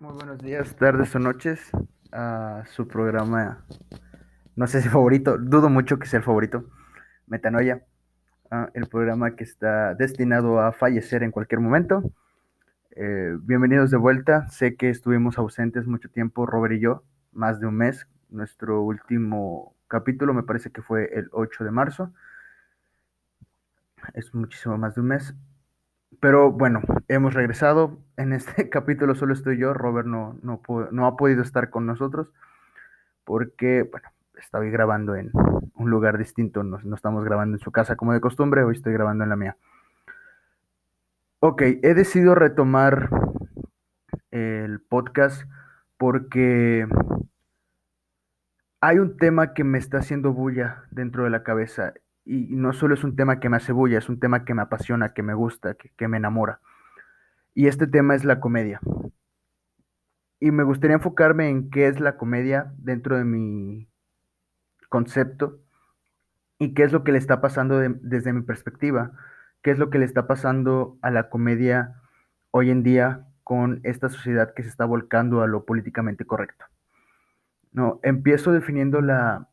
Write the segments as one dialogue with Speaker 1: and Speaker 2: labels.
Speaker 1: Muy buenos días, tardes o noches a su programa, no sé si favorito, dudo mucho que sea el favorito, Metanoia, ah, el programa que está destinado a fallecer en cualquier momento. Eh, bienvenidos de vuelta, sé que estuvimos ausentes mucho tiempo, Robert y yo, más de un mes. Nuestro último capítulo me parece que fue el 8 de marzo, es muchísimo más de un mes. Pero bueno, hemos regresado. En este capítulo solo estoy yo. Robert no, no, no ha podido estar con nosotros porque, bueno, estaba grabando en un lugar distinto. No, no, estamos grabando en su casa como de costumbre. Hoy estoy grabando en la mía. Ok, he decidido retomar el podcast porque hay un tema que me está haciendo bulla dentro de la cabeza y no solo es un tema que me hace es un tema que me apasiona, que me gusta, que, me enamora. Y este tema es la comedia. Y me gustaría enfocarme en qué es la comedia dentro de mi concepto y qué es lo que le está pasando desde mi perspectiva, qué es lo que le está pasando a la comedia hoy en día con esta sociedad que se está volcando a lo políticamente correcto. No, empiezo definiendo la,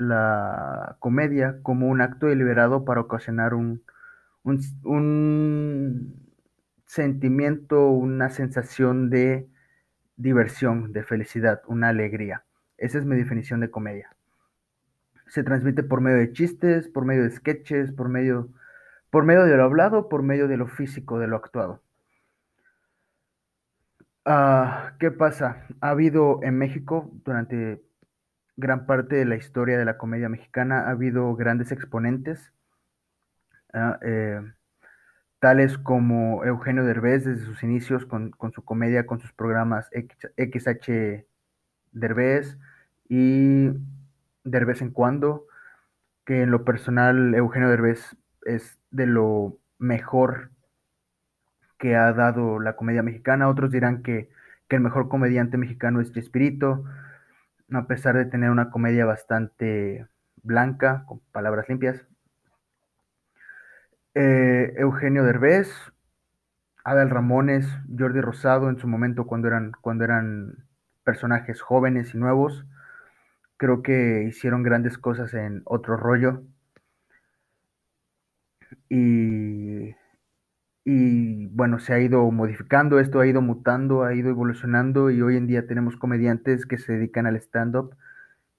Speaker 1: la comedia como un acto deliberado para ocasionar un, un, sentimiento, una sensación de diversión, de felicidad, una alegría. Esa es mi definición de comedia. Se transmite por medio de chistes, por medio de sketches, por medio, por medio de lo hablado, por medio de lo físico, de lo actuado. Ah, ¿Qué pasa? Ha habido en México durante gran parte de la historia de la comedia mexicana ha habido grandes exponentes, ah, eh, tales como Eugenio Derbez desde sus inicios con, su comedia, con sus programas XH Derbez y Derbez en cuando, que en lo personal Eugenio Derbez es de lo mejor que ha dado la comedia mexicana. Otros dirán que, que el mejor comediante mexicano es Chespirito a pesar de tener una comedia bastante blanca, con palabras limpias. Eh, Eugenio Derbez, Adal Ramones, Jordi Rosado en su momento cuando eran, cuando eran personajes jóvenes y nuevos. Creo que hicieron grandes cosas en otro rollo. Y y bueno, se ha ido modificando, esto ha ido mutando, ha ido evolucionando y hoy en día tenemos comediantes que se dedican al stand-up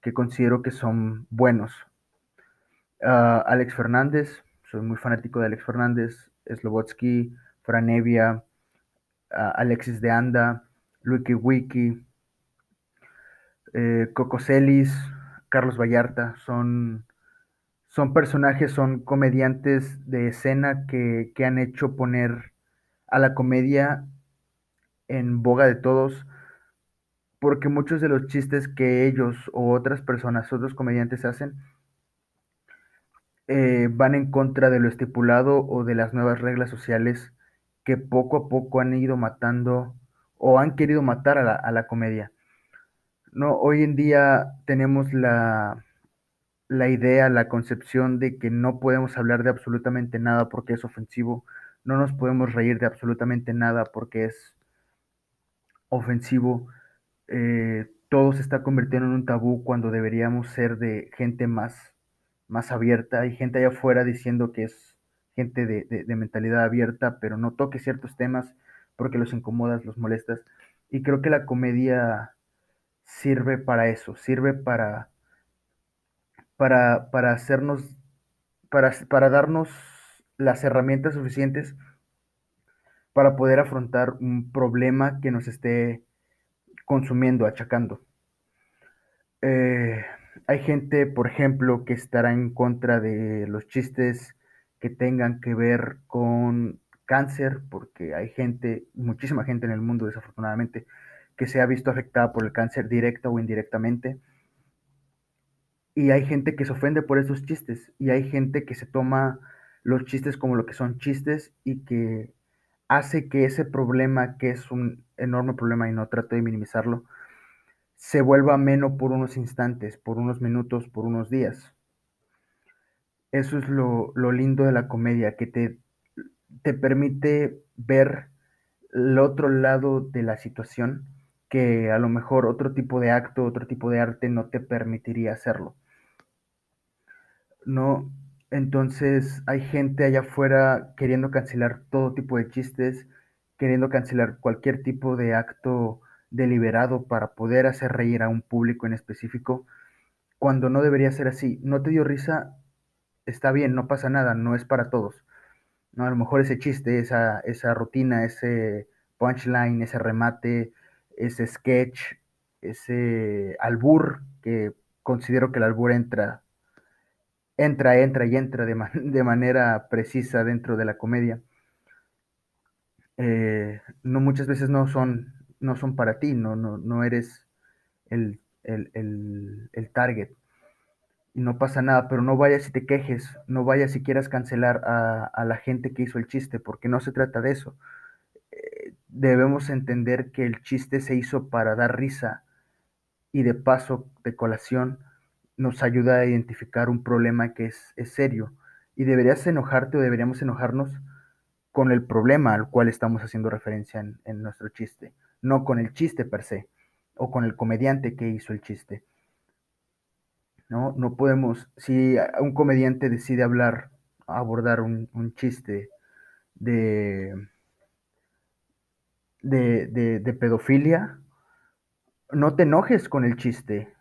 Speaker 1: que considero que son buenos. Ah, Alex Fernández, soy muy fanático de Alex Fernández, Slobotsky, Franevia, uh, Alexis de Anda, Luiki Wiki, eh, Coco Celis, Carlos Vallarta, son son personajes, son comediantes de escena que, han hecho poner a la comedia en boga de todos, porque muchos de los chistes que ellos o otras personas, otros comediantes hacen, eh, van en contra de lo estipulado o de las nuevas reglas sociales que poco a poco han ido matando o han querido matar a la, a la comedia. No, hoy en día tenemos la, la idea, la concepción de que no podemos hablar de absolutamente nada porque es ofensivo, no nos podemos reír de absolutamente nada porque es ofensivo, eh, todo se está convirtiendo en un tabú cuando deberíamos ser de gente más, más abierta. Hay gente allá afuera diciendo que es gente de, de mentalidad abierta, pero no toque ciertos temas porque los incomodas, los molestas. Y creo que la comedia sirve para eso, sirve para para, para hacernos, para, para darnos las herramientas suficientes para poder afrontar un problema que nos esté consumiendo, achacando. Eh, hay gente, por ejemplo, que estará en contra de los chistes que tengan que ver con cáncer, porque hay gente, muchísima gente en el mundo, desafortunadamente, que se ha visto afectada por el cáncer directa o indirectamente. Y hay gente que se ofende por esos chistes y hay gente que se toma los chistes como lo que son chistes y que hace que ese problema, que es un enorme problema y no trato de minimizarlo, se vuelva ameno por unos instantes, por unos minutos, por unos días. Eso es lo, lindo de la comedia, que te, te permite ver el otro lado de la situación que a lo mejor otro tipo de acto, otro tipo de arte no te permitiría hacerlo. No, entonces hay gente allá afuera queriendo cancelar todo tipo de chistes, queriendo cancelar cualquier tipo de acto deliberado para poder hacer reír a un público en específico, cuando no debería ser así. No te dio risa, está bien, no pasa nada, no es para todos. ¿no? A lo mejor ese chiste, esa, esa rutina, ese punchline, ese remate, ese sketch, ese albur, que considero que el albur entra, entra, entra y entra de, de manera precisa dentro de la comedia. Eh, no muchas veces no son, no son para ti, no, no, no eres el, el, el, el target y no pasa nada, pero no vayas y te quejes, no vayas si quieras cancelar a, a, la gente que hizo el chiste, porque no se trata de eso. Eh, debemos entender que el chiste se hizo para dar risa y de paso, de colación, nos ayuda a identificar un problema que es, es serio. Y deberías enojarte o deberíamos enojarnos con el problema al cual estamos haciendo referencia en, en nuestro chiste, no con el chiste per se o con el comediante que hizo el chiste. ¿no? No podemos, si un comediante decide hablar, abordar un, un chiste de, de, de, de, pedofilia, no te enojes con el chiste,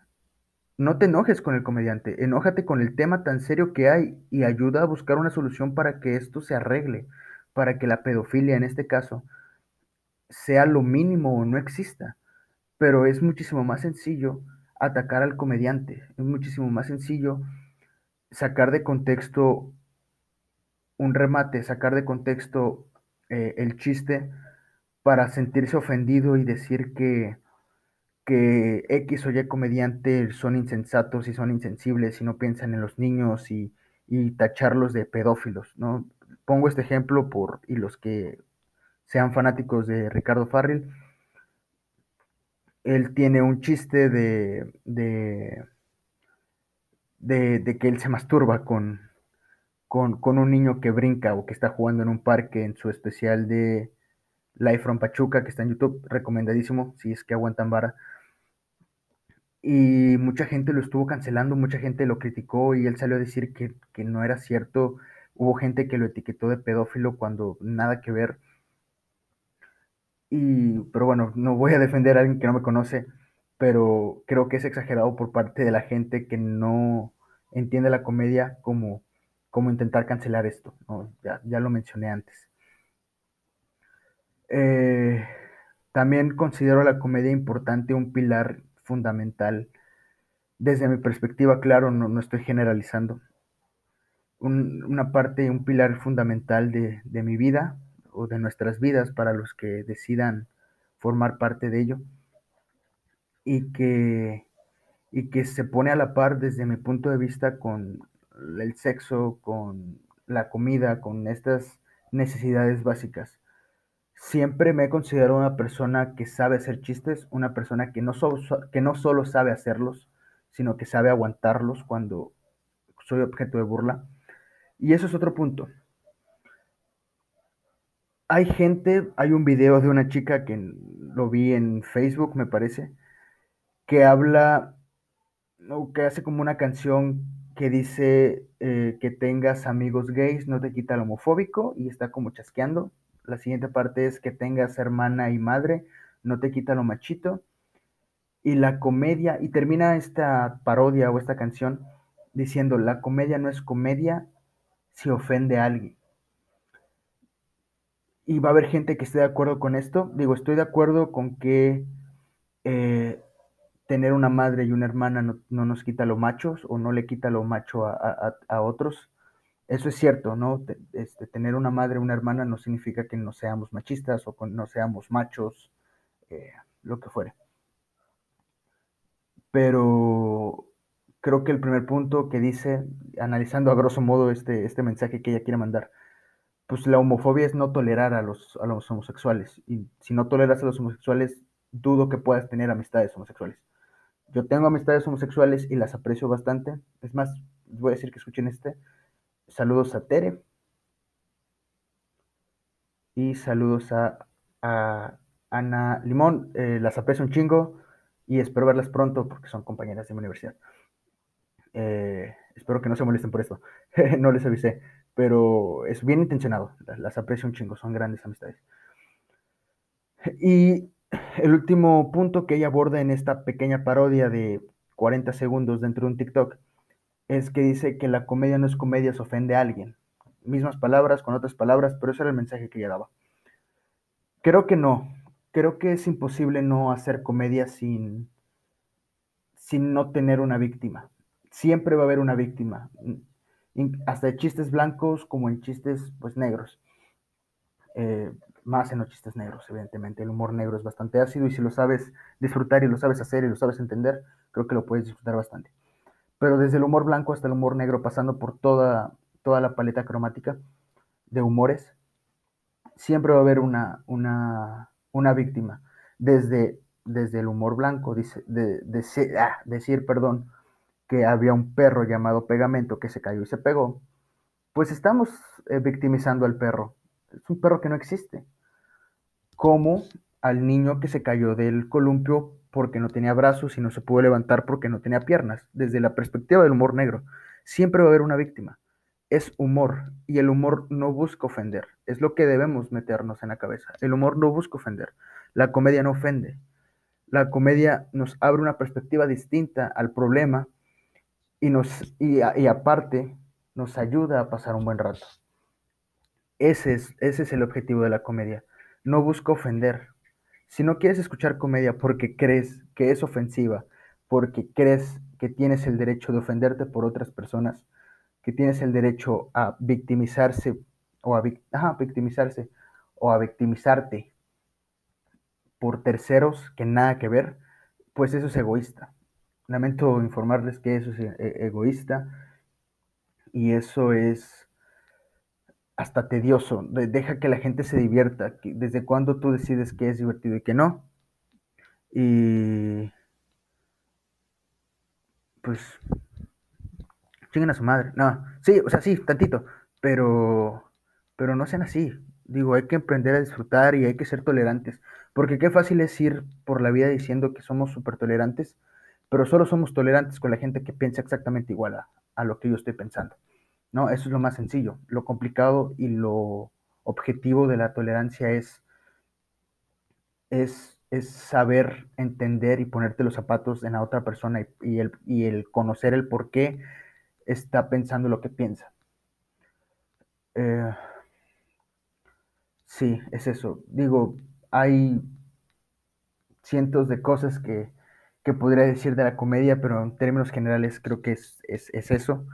Speaker 1: no te enojes con el comediante, enójate con el tema tan serio que hay y ayuda a buscar una solución para que esto se arregle, para que la pedofilia en este caso sea lo mínimo o no exista. Pero es muchísimo más sencillo atacar al comediante. Es muchísimo más sencillo sacar de contexto un remate, sacar de contexto eh, el chiste para sentirse ofendido y decir que, que X o Y comediante son insensatos y son insensibles y no piensan en los niños y, y tacharlos de pedófilos, ¿no? Pongo este ejemplo por, y los que sean fanáticos de Ricardo Farrell, él tiene un chiste de, de, de, de que él se masturba con, con, con, un niño que brinca o que está jugando en un parque en su especial de Life from Pachuca, que está en YouTube, recomendadísimo, si es que aguantan vara. Y mucha gente lo estuvo cancelando, mucha gente lo criticó y él salió a decir que, que no era cierto. Hubo gente que lo etiquetó de pedófilo cuando nada que ver y, pero bueno, no voy a defender a alguien que no me conoce, pero creo que es exagerado por parte de la gente que no entiende la comedia como, como intentar cancelar esto. Ya, ya, lo mencioné antes. Eh, también considero la comedia importante, un pilar fundamental. Desde mi perspectiva, claro, no, no estoy generalizando. Un, una parte, un pilar fundamental de, de mi vida, o de nuestras vidas para los que decidan formar parte de ello y que, y que se pone a la par desde mi punto de vista con el sexo, con la comida, con estas necesidades básicas. Siempre me he considerado una persona que sabe hacer chistes, una persona que no, so, que no solo sabe hacerlos, sino que sabe aguantarlos cuando soy objeto de burla. Y eso es otro punto hay gente, hay un video de una chica que lo vi en Facebook, me parece, que habla, o que hace como una canción que dice eh, que tengas amigos gays no te quita lo homofóbico y está como chasqueando. La siguiente parte es que tengas hermana y madre no te quita lo machito. Y la comedia, y termina esta parodia o esta canción diciendo, la comedia no es comedia si ofende a alguien y va a haber gente que esté de acuerdo con esto. Digo, estoy de acuerdo con que eh, tener una madre y una hermana no, no, nos quita lo machos o no le quita lo macho a, a, a otros. Eso es cierto, ¿no? Este, tener una madre una hermana no significa que no seamos machistas o no seamos machos, eh, lo que fuere. Pero creo que el primer punto que dice, analizando a grosso modo este, este mensaje que ella quiere mandar, pues la homofobia es no tolerar a los, a los homosexuales. Y si no toleras a los homosexuales, dudo que puedas tener amistades homosexuales. Yo tengo amistades homosexuales y las aprecio bastante. Es más, voy a decir que escuchen este. Saludos a Tere. Y saludos a Ana Limón, eh, las aprecio un chingo y espero verlas pronto porque son compañeras de mi universidad. Eh, espero que no se molesten por esto, no les avisé, pero es bien intencionado, las, las aprecio un chingo, son grandes amistades. Y el último punto que ella aborda en esta pequeña parodia de 40 segundos dentro de un TikTok es que dice que la comedia no es comedia, se ofende a alguien. Mismas palabras con otras palabras, pero ese era el mensaje que ella daba. Creo que no. Creo que es imposible no hacer comedia sin, sin no tener una víctima. Siempre va a haber una víctima. Hasta en chistes blancos como en chistes pues negros. Eh, más en los chistes negros, evidentemente. El humor negro es bastante ácido y si lo sabes disfrutar y lo sabes hacer y lo sabes entender, creo que lo puedes disfrutar bastante. Pero desde el humor blanco hasta el humor negro, pasando por toda, toda la paleta cromática de humores, siempre va a haber una, una, una víctima. Desde, desde el humor blanco, dice, de, ah, decir, perdón, que había un perro llamado Pegamento que se cayó y se pegó, pues estamos eh, victimizando al perro. Es un perro que no existe como al niño que se cayó del columpio porque no tenía brazos y no se pudo levantar porque no tenía piernas. Desde la perspectiva del humor negro, siempre va a haber una víctima. Es humor y el humor no busca ofender. Es lo que debemos meternos en la cabeza. El humor no busca ofender. La comedia no ofende. La comedia nos abre una perspectiva distinta al problema y, nos, y, aparte nos ayuda a pasar un buen rato. Ese es, ese es el objetivo de la comedia no busco ofender. Si no quieres escuchar comedia porque crees que es ofensiva, porque crees que tienes el derecho de ofenderte por otras personas, que tienes el derecho a victimizarse o a victimizarse o a victimizarte por terceros que nada que ver, pues eso es egoísta. Lamento informarles que eso es e-, egoísta y eso es hasta tedioso. deja que la gente se divierta. ¿Desde cuándo tú decides que es divertido y que no? Y pues chinguen a su madre. No, sí, o sea, sí, tantito, pero pero no sean así. Digo, hay que aprender a disfrutar y hay que ser tolerantes, porque qué fácil es ir por la vida diciendo que somos súper tolerantes, pero solo somos tolerantes con la gente que piensa exactamente igual a lo que yo estoy pensando. ¿No? Eso es lo más sencillo. Lo complicado y lo objetivo de la tolerancia es, es, es saber entender y ponerte los zapatos en la otra persona y, el, y el conocer el por qué está pensando lo que piensa. Eh, sí, es eso. Digo, hay cientos de cosas que, que, podría decir de la comedia, pero en términos generales creo que es, es, es eso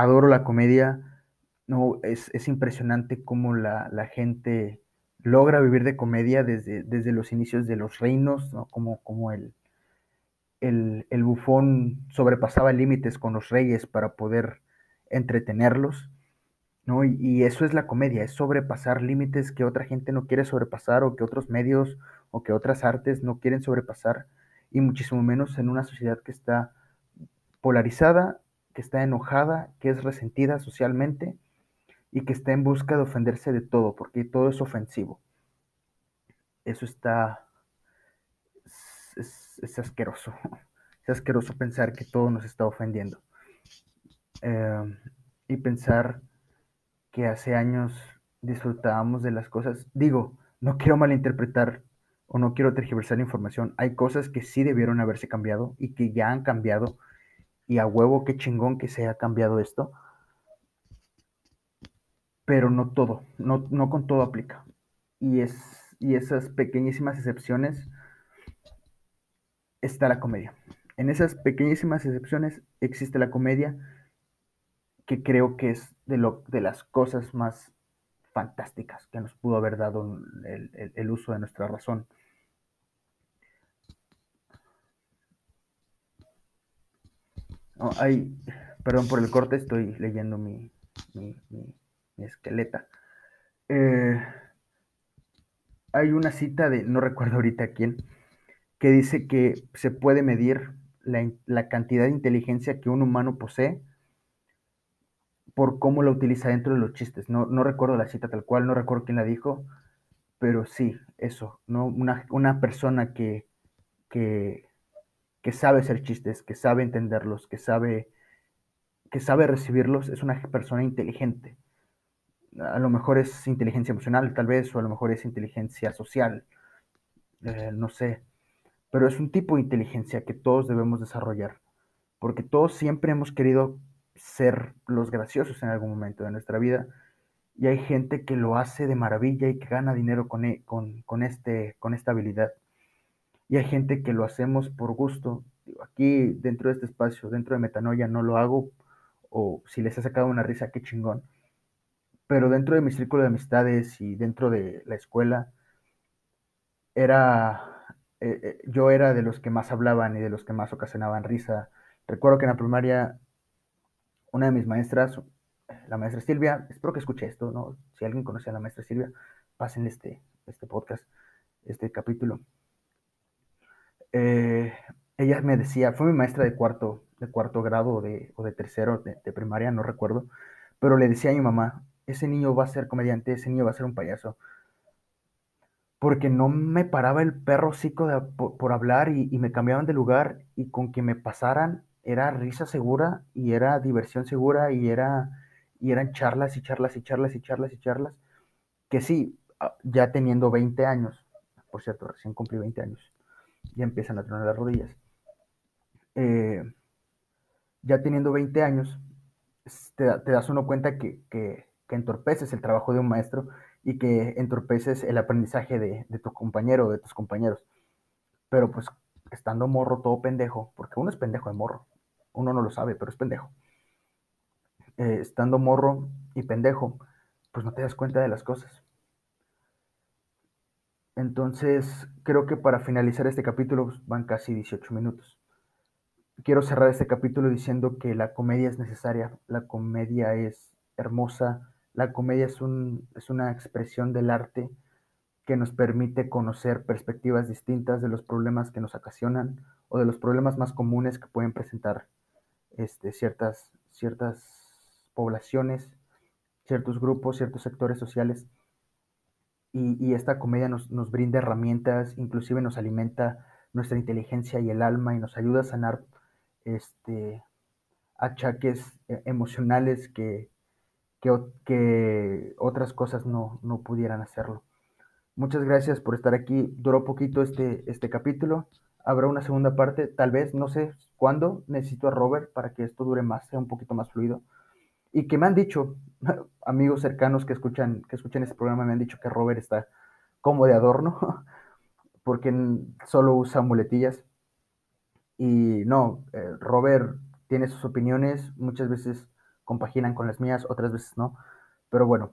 Speaker 1: adoro la comedia. No, es, impresionante cómo la, gente logra vivir de comedia desde, desde los inicios de los reinos, como, como el, el, bufón sobrepasaba límites con los reyes para poder entretenerlos. ¿no? Y, y, eso es la comedia, es sobrepasar límites que otra gente no quiere sobrepasar o que otros medios o que otras artes no quieren sobrepasar, y muchísimo menos en una sociedad que está polarizada que está enojada, que es resentida socialmente y que está en busca de ofenderse de todo, porque todo es ofensivo. Eso está... es, asqueroso. Es asqueroso pensar que todo nos está ofendiendo. Em, y pensar que hace años disfrutábamos de las cosas. Digo, no quiero malinterpretar o no quiero tergiversar la información. Hay cosas que sí debieron haberse cambiado y que ya han cambiado y a huevo, qué chingón que se ha cambiado esto. Pero no todo, no, no con todo aplica. Y, es, y esas pequeñísimas excepciones está la comedia. En esas pequeñísimas excepciones existe la comedia, que creo que es de, lo, de las cosas más fantásticas que nos pudo haber dado el, el uso de nuestra razón. Hay, perdón por el corte, estoy leyendo mi, mi, esqueleta. Eh, hay una cita de, no recuerdo ahorita quién, que dice que se puede medir la, cantidad de inteligencia que un humano posee por cómo la utiliza dentro de los chistes. No, no recuerdo la cita tal cual, no recuerdo quién la dijo, pero sí, eso, ¿no? Una, una persona que, que, que sabe hacer chistes, que sabe entenderlos, que sabe, que sabe recibirlos, es una persona inteligente. A lo mejor es inteligencia emocional, tal vez, o a lo mejor es inteligencia social, eh, no sé. Pero es un tipo de inteligencia que todos debemos desarrollar, porque todos siempre hemos querido ser los graciosos en algún momento de nuestra vida, y hay gente que lo hace de maravilla y que gana dinero con, e, con, con, este, con esta habilidad. Y hay gente que lo hacemos por gusto. Aquí, dentro de este espacio, dentro de Metanoia, no lo hago, o si les ha sacado una risa, qué chingón. Pero dentro de mi círculo de amistades y dentro de la escuela, era, eh, eh, yo era de los que más hablaban y de los que más ocasionaban risa. Recuerdo que en la primaria, una de mis maestras, la maestra Silvia, espero que escuche esto, ¿no? Si alguien conoce a la maestra Silvia, pasen este, este podcast, este capítulo. Eh, ella me decía, fue mi maestra de cuarto, de cuarto grado o de, o de tercero de, primaria, no recuerdo, pero le decía a mi mamá, ese niño va a ser comediante, ese niño va a ser un payaso, porque no me paraba el perro cico de, por, por, hablar y, y me cambiaban de lugar y con que me pasaran era risa segura y era diversión segura y era y eran charlas y charlas y charlas y charlas y charlas, que sí, ah, ya teniendo 20 años, por cierto, recién cumplí 20 años, ya empiezan a tronar las rodillas, eh, ya teniendo 20 años, te, das uno cuenta que, que, que, entorpeces el trabajo de un maestro y que entorpeces el aprendizaje de, de tu compañero o de tus compañeros. Pero pues estando morro todo pendejo, porque uno es pendejo de morro, uno no lo sabe, pero es pendejo eh, estando morro y pendejo, pues no te das cuenta de las cosas. Entonces, creo que para finalizar este capítulo pues, van casi 18 minutos. Quiero cerrar este capítulo diciendo que la comedia es necesaria, la comedia es hermosa, la comedia es, un, es una expresión del arte que nos permite conocer perspectivas distintas de los problemas que nos ocasionan o de los problemas más comunes que pueden presentar este, ciertas, ciertas poblaciones, ciertos grupos, ciertos sectores sociales. Y, esta comedia nos, nos, brinda herramientas, inclusive nos alimenta nuestra inteligencia y el alma y nos ayuda a sanar este, achaques eh, emocionales que, que, que otras cosas no, no, pudieran hacerlo. Muchas gracias por estar aquí. Duró poquito este, este capítulo. Habrá una segunda parte, tal vez, no sé cuándo. Necesito a Robert para que esto dure más, sea un poquito más fluido y que me han dicho, amigos cercanos que escuchan, que escuchan este programa, me han dicho que Robert está como de adorno, porque solo usa muletillas. Y no, eh, Robert tiene sus opiniones, muchas veces compaginan con las mías, otras veces no. Pero bueno,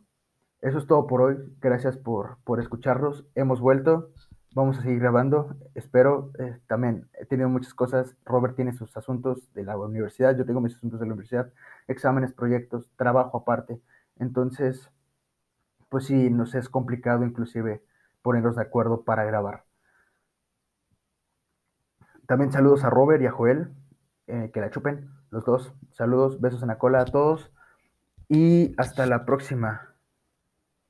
Speaker 1: eso es todo por hoy. Gracias por, por escucharnos. Hemos vuelto. Vamos a seguir grabando, espero. Eh, también he tenido muchas cosas. Robert tiene sus asuntos de la universidad, yo tengo mis asuntos de la universidad, exámenes, proyectos, trabajo aparte. Entonces, pues sí, nos es complicado inclusive ponernos de acuerdo para grabar. También saludos a Robert y a Joel, eh, que la chupen los dos. Saludos, besos en la cola a todos y hasta la próxima.